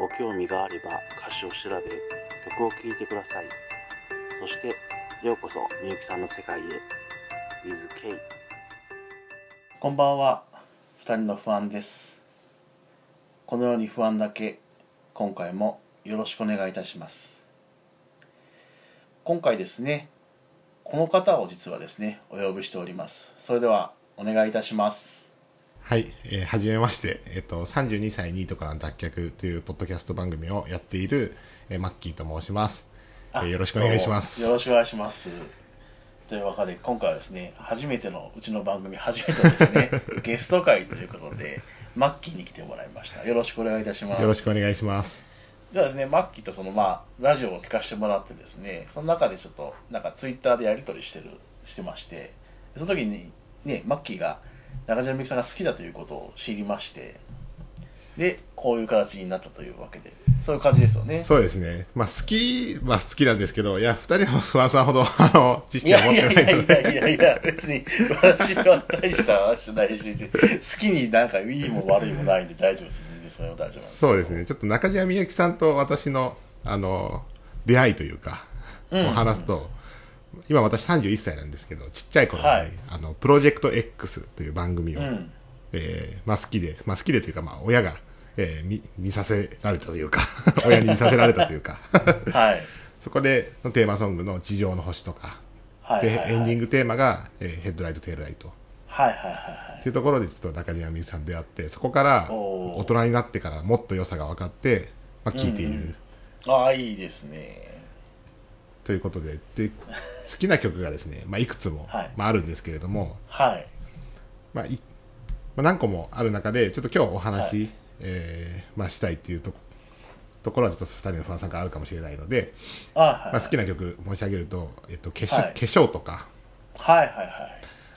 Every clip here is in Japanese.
ご興味があれば歌詞を調べ曲を聴いてください。そしてようこそみゆきさんの世界へ。WithK こんばんは。二人の不安です。このように不安だけ今回もよろしくお願いいたします。今回ですねこの方を実はですねお呼びしております。それではお願いいたします。はい、えー、はじめまして、えっと、32歳ニートからの脱却というポッドキャスト番組をやっている、えーマッキーと申します。えーよろしくお願いします。よろしくお願いします。というわけで今回はですね初めてのうちの番組初めてのですね ゲスト会ということでマッキーに来てもらいました。よろしくお願いいたします。よろしくお願いします。ではですね、マッキーとそのまあラジオを聞かせてもらってですね、その中でちょっとなんかツイッターでやり取りしてるしてまして、その時にねマッキーが中島みゆきさんが好きだということを知りまして、でこういう形になったというわけで、そういう感じですよね。そうですね。まあ、好きは好きなんですけど、いや、二人の不安さんほど、あの、知い識は持やいってないのやいやいやいで。やいや、別に私は大した話じゃないし、好きになんかいいも悪いもないんで大丈夫です。それは大丈夫。そうですね。ちょっと中島みゆきさんと私の、あの、出会いというか、うんを話すと、今私31歳なんですけど、ちっちゃい頃に、はいあの、プロジェクト X という番組を、うん。えーまあ、好きで、まあ、好きでというか、まあ、親が、えー見見させられたというか 親に見させられたというか はい。そこでのテーマソングの「地上の星」とか、はいはいはい。でエンディング。グテーマが、えーヘッドライトテールライトっはいはいはいはいていうところでちょっと中島みゆきさんと出会ってそこから大人になってからもっと良さが分かって、まあ、聴いている、うんうんああ、いいですね。ということでで好きな曲がですね、まあ、いくつも、はいまあ、あるんですけれども、はい。まあいまあ、何個もある中でちょっと今日お話、はいえーまあ、したいっていうとところはちょっと2人の不安さんがあるかもしれないので、あはい、まあ、好きな曲申し上げると、えっと、化粧はい化粧とかはいはいはい。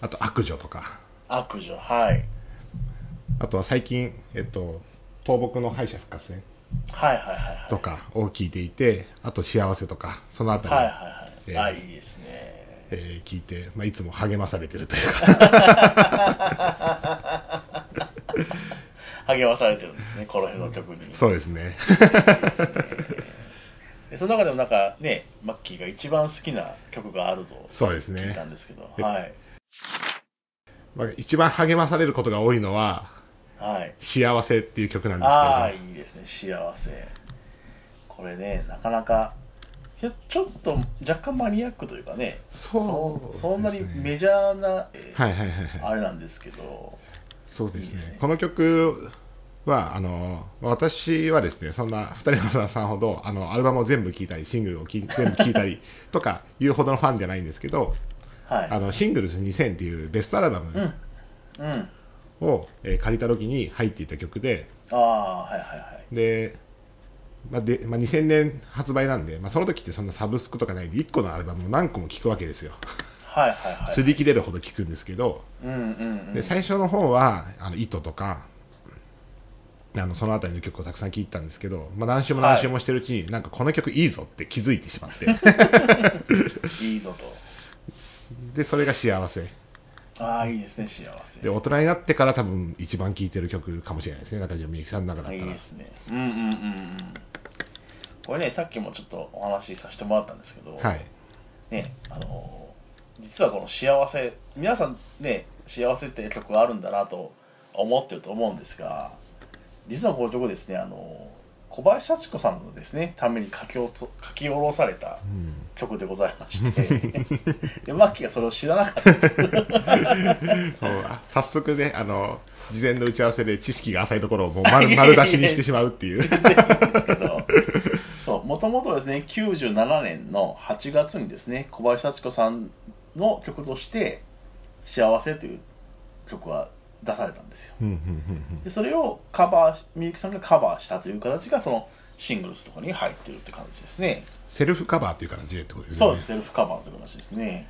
あと悪女とか悪女、はい。あとは最近、えっと、倒木の敗者復活戦はいはいはいはい。とかを聞いていてあと幸せとかそのあたり、はいはいはい。えーあいいですね。えー聞いて、まあ、いつも励まされてるというか 励まされてるんですね、この辺の曲に。そうですねでその中でもなんかね、マッキーが一番好きな曲があるとそうですね聞いたんですけど、えはい。まあ、一番励まされることが多いのははい。「幸せ」っていう曲なんですけれどああ、いいですね、幸せ。これね、なかなか、ちょっと若干マニアックというかね、そうそんなにメジャーな、えーはいはいはいはいあれなんですけど、そうですねいいですねこの曲はあの私はですねそんな2人のさんほどあのアルバムを全部聴いたりシングルをき 全部聴いたりとかいうほどのファンじゃないんですけど、はい。あのシングルス2000っていうベストアルバうん。ムうん。を、えー借りた時に入っていた曲でああ、はいはいはい。で,、まあでまあ、2000年発売なんで、まあ、その時ってそんなサブスクとかないんで1個のアルバムを何個も聴くわけですよはいはいはい。擦り切れるほど聴くんですけど、うんうんうん。で最初の方はあの糸とかあのその辺りの曲をたくさん聴いたんですけど、まあ、何週も何週もしてるうちに、なんかこの曲いいぞって気づいてしまって いいぞでそれが幸せと。ああ、いいですね、幸せ。で大人になってから多分一番聴いてる曲かもしれないですね中島みゆきさんの中だったらいいですね。うんうんうんうん。これね、さっきもちょっとお話しさせてもらったんですけど、はいね、あの実はこの幸せ、皆さんね、幸せって曲があるんだなと思ってると思うんですが、実はこの曲ですね、あの小林幸子さんのですね、ために書き書き下ろされたうん曲でございまして、でマッキーがそれを知らなかった。そうあ早速ねあの事前の打ち合わせで知識が浅いところをもう丸丸出しにしてしまうっていう、もともとですね、97年の8月にですね、小林幸子さんの曲として、幸せという曲は出されたんですよ。うんうんうんでそれをカバーみゆきさんがカバーしたという形がそのシングルスとかに入ってるって感じですね、セルフカバーっていう形でってことですね。そうですセルフカバーという形ですね。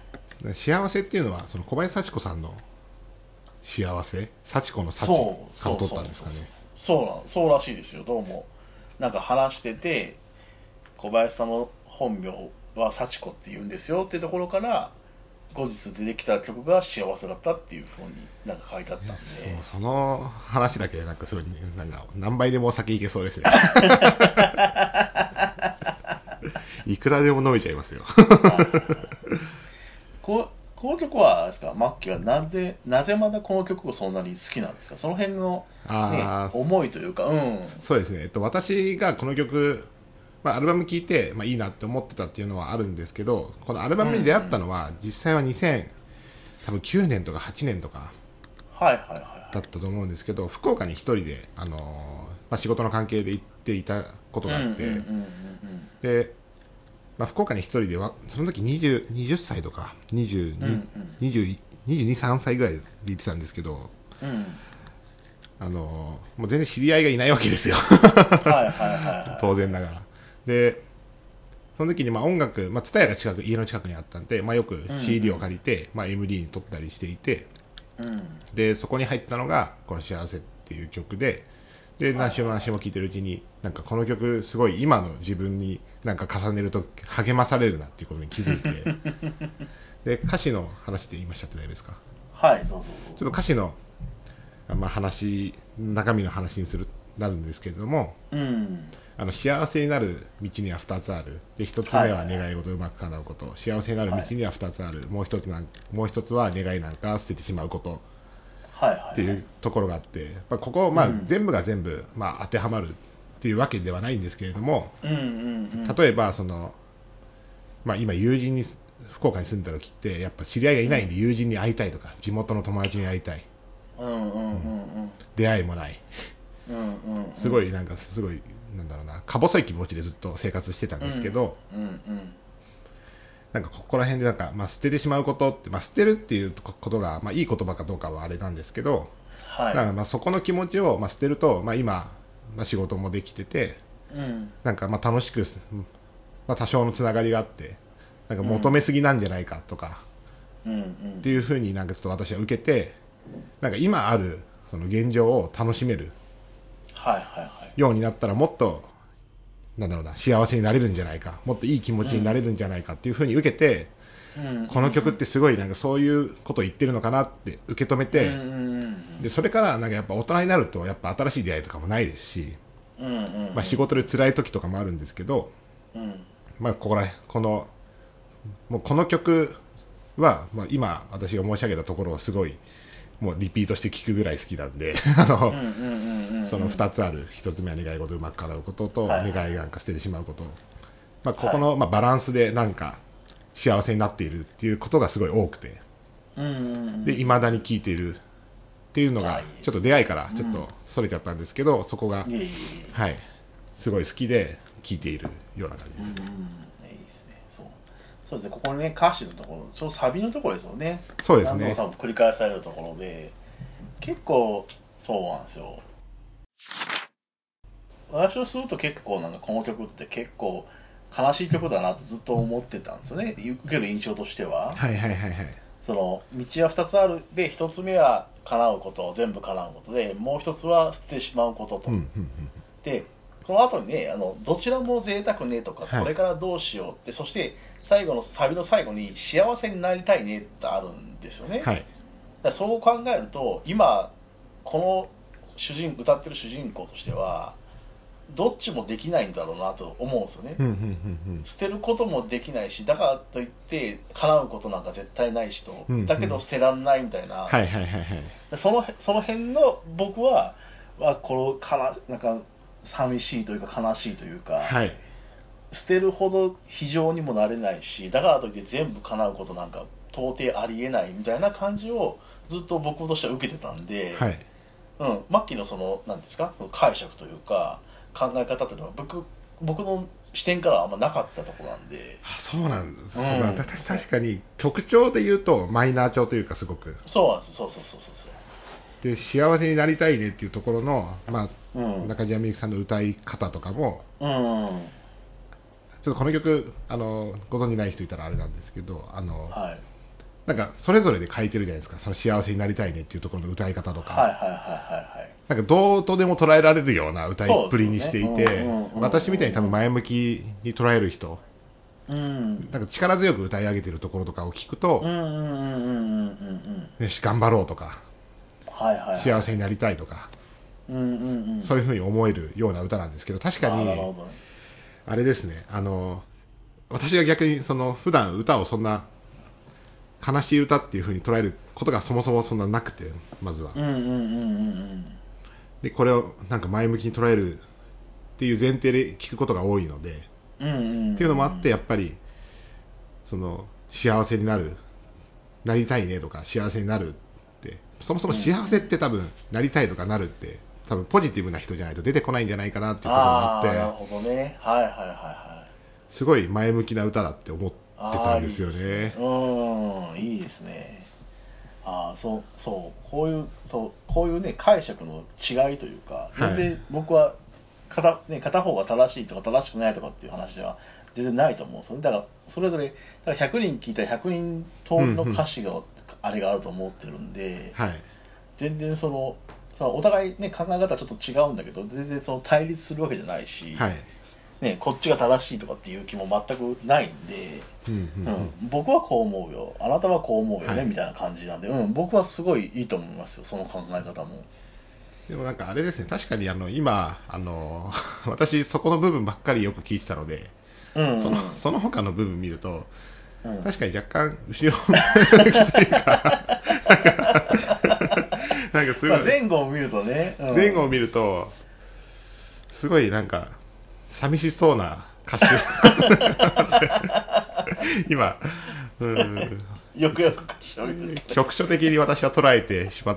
幸せっていうのはその小林幸子さんの幸せ？幸子の幸そうから取ったんですかね。そうなんそうらしいですよ。どうもなんか話してて小林さんの本名は幸子って言うんですよってところから後日出てきた曲が幸せだったっていうふうになんか書いてあったんで。その話だけでなんかすごいなんか何倍でもお酒いけそうですね いくらでも飲めちゃいますよ。ここの曲はですか？マッキーはなんでなぜまだこの曲をそんなに好きなんですか？その辺の、ね思いというかうん。そうですね、えっと、私がこの曲、まあ、アルバム聴いて、まあ、いいなって思ってたっていうのはあるんですけどこのアルバムに出会ったのは、実際は2000多分9年とか8年とかだったと思うんですけど福岡に一人で、あのーまあ、仕事の関係で行っていたことがあって、で、まあ、福岡に一人ではその時 20, 20歳とか22、うんうん20 22、3歳ぐらいで行ってたんですけど、うん。うんあのーもう全然知り合いがいないわけですよ。当然ながら。で、その時にまあ音楽、まあ、TSUTAYA が近く家の近くにあったんで、まあ、よく CD を借りて、まあ、MD に撮ったりしていて、うん。でそこに入ったのが「この幸せ」っていう曲でで何週も何週も聴いてるうちになんかこの曲すごい今の自分になんか重ねると励まされるなっていうことに気づいて で歌詞の話って言いましたってないですか？はいどうぞ。ちょっと歌詞の、まあ、話中身の話にするなるんですけれどもうん。あの幸せになる道には2つある。で1つ目は願い事をうまく叶うこと、幸せになる道には2つある、もう1つなんもう一つは願いなんか捨ててしまうこと。はいはいっていうところがあって、まあ、ここ、まあうん。全部が全部、まあ、当てはまるっていうわけではないんですけれどもうんうんうん。例えばその、まあ、今友人に福岡に住んだ時ってやっぱ知り合いがいないんで友人に会いたいとか地元の友達に会いたい。うんうんうんうん。出会いもないすごいなんかすごいなんだろうな。か細い気持ちでずっと生活してたんですけど、なんかここら辺でなんか、まあ、捨ててしまうことって、まあ、捨てるっていうことが、まあ、いい言葉かどうかはあれなんですけど、はい。だからまあそこの気持ちを、まあ、捨てると、まあ、今、まあ、仕事もできてて。うん。なんかまあ楽しく、まあ、多少のつながりがあって。なんか求めすぎなんじゃないかとか、っていうふうになんかちょっと私は受けて。なんか今あるその現状を楽しめるようになったらもっとなんだろうな幸せになれるんじゃないかもっといい気持ちになれるんじゃないかっていうふうに受けて、うん。この曲ってすごいなんかそういうことを言ってるのかなって受け止めて、でそれからなんかやっぱ大人になるとやっぱ新しい出会いとかもないですし、まあ、仕事で辛い時とかもあるんですけど、うん。まあ、ここらこのもうこの曲は、まあ、今私が申し上げたところをすごいもうリピートして聴くぐらい好きなんで あの、その2つある1つ目は願い事をうまく叶うことと、はい。願いなんか捨ててしまうこと、まあ、ここの、まあ、バランスでなんか幸せになっているっていうことがすごい多くて。で未だに聴いているっていうのがはい。ちょっと出会いからちょっうん。とそれちゃったんですけど、そこがはいすごい好きで聴いているような感じです、そうですねここにね歌詞のところそのサビのところですよね。そうですね。何度も多分繰り返されるところで結構そうなんですよ。私をすると結構なんかこの曲って結構悲しい曲だなとずっと思ってたんですよね。受ける印象としては、はいはいはいはい。その道は2つある。で1つ目は叶うこと全部叶うことでもう1つは捨ててしまうことと、うんうんうん。でこの後にねあのどちらも贅沢ねとか、はい。これからどうしようってそして最後のサビの最後に幸せになりたいねってあるんですよね、はい。だからそう考えると今この主人歌ってる主人公としてはどっちもできないんだろうなと思うんですよね、うんうんうん捨てることもできないしだからといって叶うことなんか絶対ないしと、うんうん。だけど捨てらんないみたいな、はいはいはいはい。そのその辺の僕ははこのかななんか寂しいというか悲しいというか、はい捨てるほど非常にもなれないしだからといって全部叶うことなんか到底ありえないみたいな感じをずっと僕としては受けてたんで、はい。うん、マッキーのそのなんですか？その解釈というか考え方っていうのは僕僕の視点からはあんまなかったところなんで。あそうなんです、うんまあ私確かに曲調で言うとマイナー調というかすごく。そうなんです。そうそうそうそうそう。で幸せになりたいねっていうところの、まあ、うん。中島みゆきさんの歌い方とかもうんちょっとこの曲あのご存じない人いたらあれなんですけどあの、はい。なんかそれぞれで書いてるじゃないですか。その幸せになりたいねっていうところの歌い方とか、なんかどうとでも捉えられるような歌いっぷりにしていて、私みたいに多分前向きに捉える人。はいうん。なんか力強く歌い上げてるところとかを聞くとよし頑張ろうとかはいはいはい。幸せになりたいとか、うんうんうん。そういうふうに思えるような歌なんですけど確かにあれですね。あの私が逆にその普段歌をそんな悲しい歌っていうふうに捉えることがそもそもそんななくてまずは、うんうんうんうんでこれをなんか前向きに捉えるっていう前提で聞くことが多いので、うんうんうん。っていうのもあってやっぱりその幸せになるなりたいねとか幸せになるってそもそも幸せって多分なりたいとかなるって多分ポジティブな人じゃないと出てこないんじゃないかなっていうことがああーなるっほどね。はいはいはいはい。てすごい前向きな歌だって思ってたんですよね。うん。いいですね。ああそうそう。こういうそうこういうね解釈の違いというかはい。全然僕は片,、ね、片方が正しいとか正しくないとかっていう話では全然ないと思うんですよね。だからそれぞれだから100人聞いたら100人通りの歌詞が、あれがあると思ってるんで、はい。全然そのそのお互いね考え方はちょっと違うんだけど全然その対立するわけじゃないし、はい。ね、こっちが正しいとかっていう気も全くないんで、うんうんううんん、僕はこう思うよ。あなたはこう思うよね、はい。みたいな感じなんで、うん、僕はすごいいいと思いますよその考え方も。でもなんかあれですね確かにあの今あの 私そこの部分ばっかりよく聞いてたのでうんうん。そのその他の部分見るとうん。確かに若干後ろ向きというか なんかすごまあ、い前後を見るとね、うん。前後を見るとすごいなんか寂しそうな歌手。今。うんよくよく局所的に私は捉えてしまっ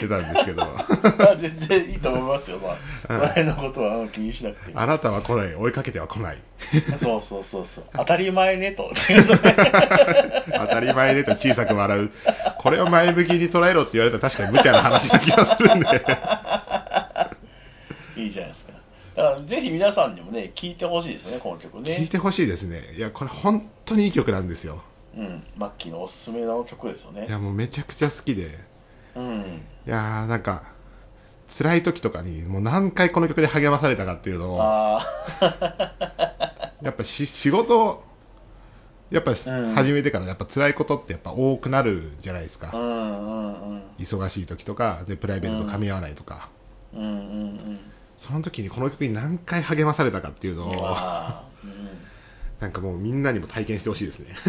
てたんですけど。まあ全然いいと思いますよ、まあ、そうんのことはうん気にしなくてあなたは来ない。追いかけては来ない。そうそうそうそう。当たり前ねと。当たり前でと小さく笑う。これを前向きに捉えろって言われたら確かに無茶な話な気がするんで。いいじゃないですか。だからぜひ皆さんにもね聞いてほしいですねこの曲ね。聞いてほしいですね。いやこれ本当にいい曲なんですようん。マッキーのおすすめの曲ですよね。いやもうめちゃくちゃ好きで。うん。いやーなんか辛い時とかにもう何回この曲で励まされたかっていうのをあ やっぱし仕事やっぱうん。始めてからやっぱ辛いことってやっぱ多くなるじゃないですか、あうんうんうん。忙しい時とかでプライベートと噛み合わないとか、うんうんうんその時にこの曲に何回励まされたかっていうのをうんなんかもうみんなにも体験してほしいですね。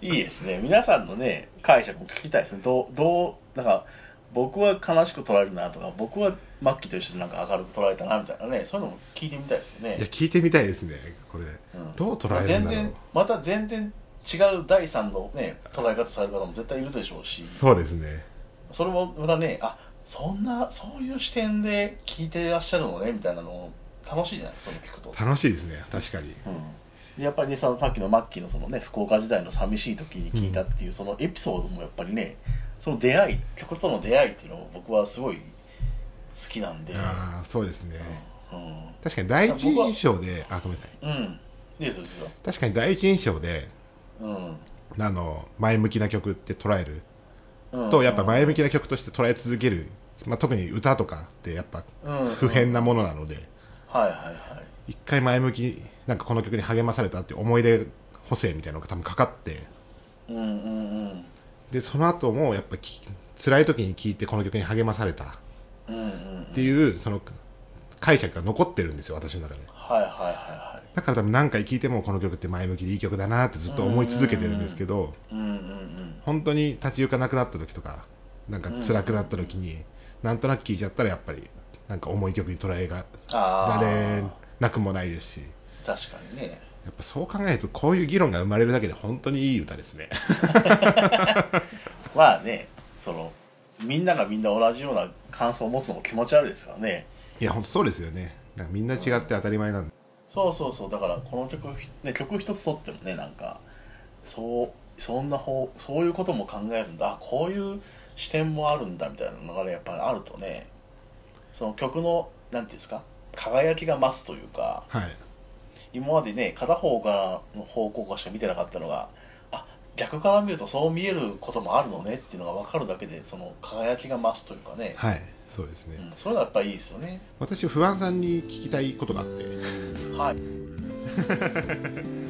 いいですね。皆さんのね解釈も聞きたいですね。どうどうなんか僕は悲しく捉えるなとか僕はマッキーと一緒になんか明るく捉えたなみたいなねそういうのも聞いてみたいですよいやね、聞いてみたいですねこれ、うん。どう捉えるんだろう。全然また全然違う第三のね捉え方される方も絶対いるでしょうし。そうですね。それもまたねあそんなそういう視点で聞いてらっしゃるのねみたいなのも楽しいじゃないですかその聞くと、楽しいですね確かに。うん、でやっぱりねそのさっきのマッキーのそのね福岡時代の寂しい時に聞いたっていう、そのエピソードもやっぱりねその出会い曲との出会いっていうのも僕はすごい好きなんで。ああそうですね、うん。確かに第一印象であごめんなさい。うん、うん、いいですよ。確かに第一印象でうん。あの前向きな曲って捉える。うん。とやっぱ前向きな曲として捉え続ける、まあ、特に歌とかってやっぱうん。不変なものなのではいはいはい。一回前向きなんかこの曲に励まされたっていう思い出補正みたいなのが多分かかって。うんうんうん。でその後もやっぱき辛い時に聴いてこの曲に励まされた。うんうんっていうその解釈が残ってるんですよ私の中で。はいはいはいはい。だから多分何回聴いてもこの曲って前向きでいい曲だなってずっと思い続けてるんですけどうんうんうん本当に立ち行かなくなった時とかなんか辛くなった時になんとなく聴いちゃったらやっぱりなんか重い曲に捉えがあられあなくもないですし。確かにね。やっぱそう考えるとこういう議論が生まれるだけで本当にいい歌ですね。まあねそのみんながみんな同じような感想を持つのも気持ち悪いですからね。いや本当そうですよね。なんかみんな違って当たり前なんで。そうそうそう。だからこの曲、ね、曲一つとってもねなんか。そうそんな方そういうことも考えるんだ。あこういう視点もあるんだみたいなのがねやっぱりあるとねその曲のなんていうんですか？輝きが増すというかはい。今までね片方からの方向からしか見てなかったのがあ逆から見るとそう見えることもあるのねっていうのが分かるだけでその輝きが増すというかね、はいそうですね、うん、そういうのはやっぱりいいですよね。私不安さんに聞きたいことがあって。はい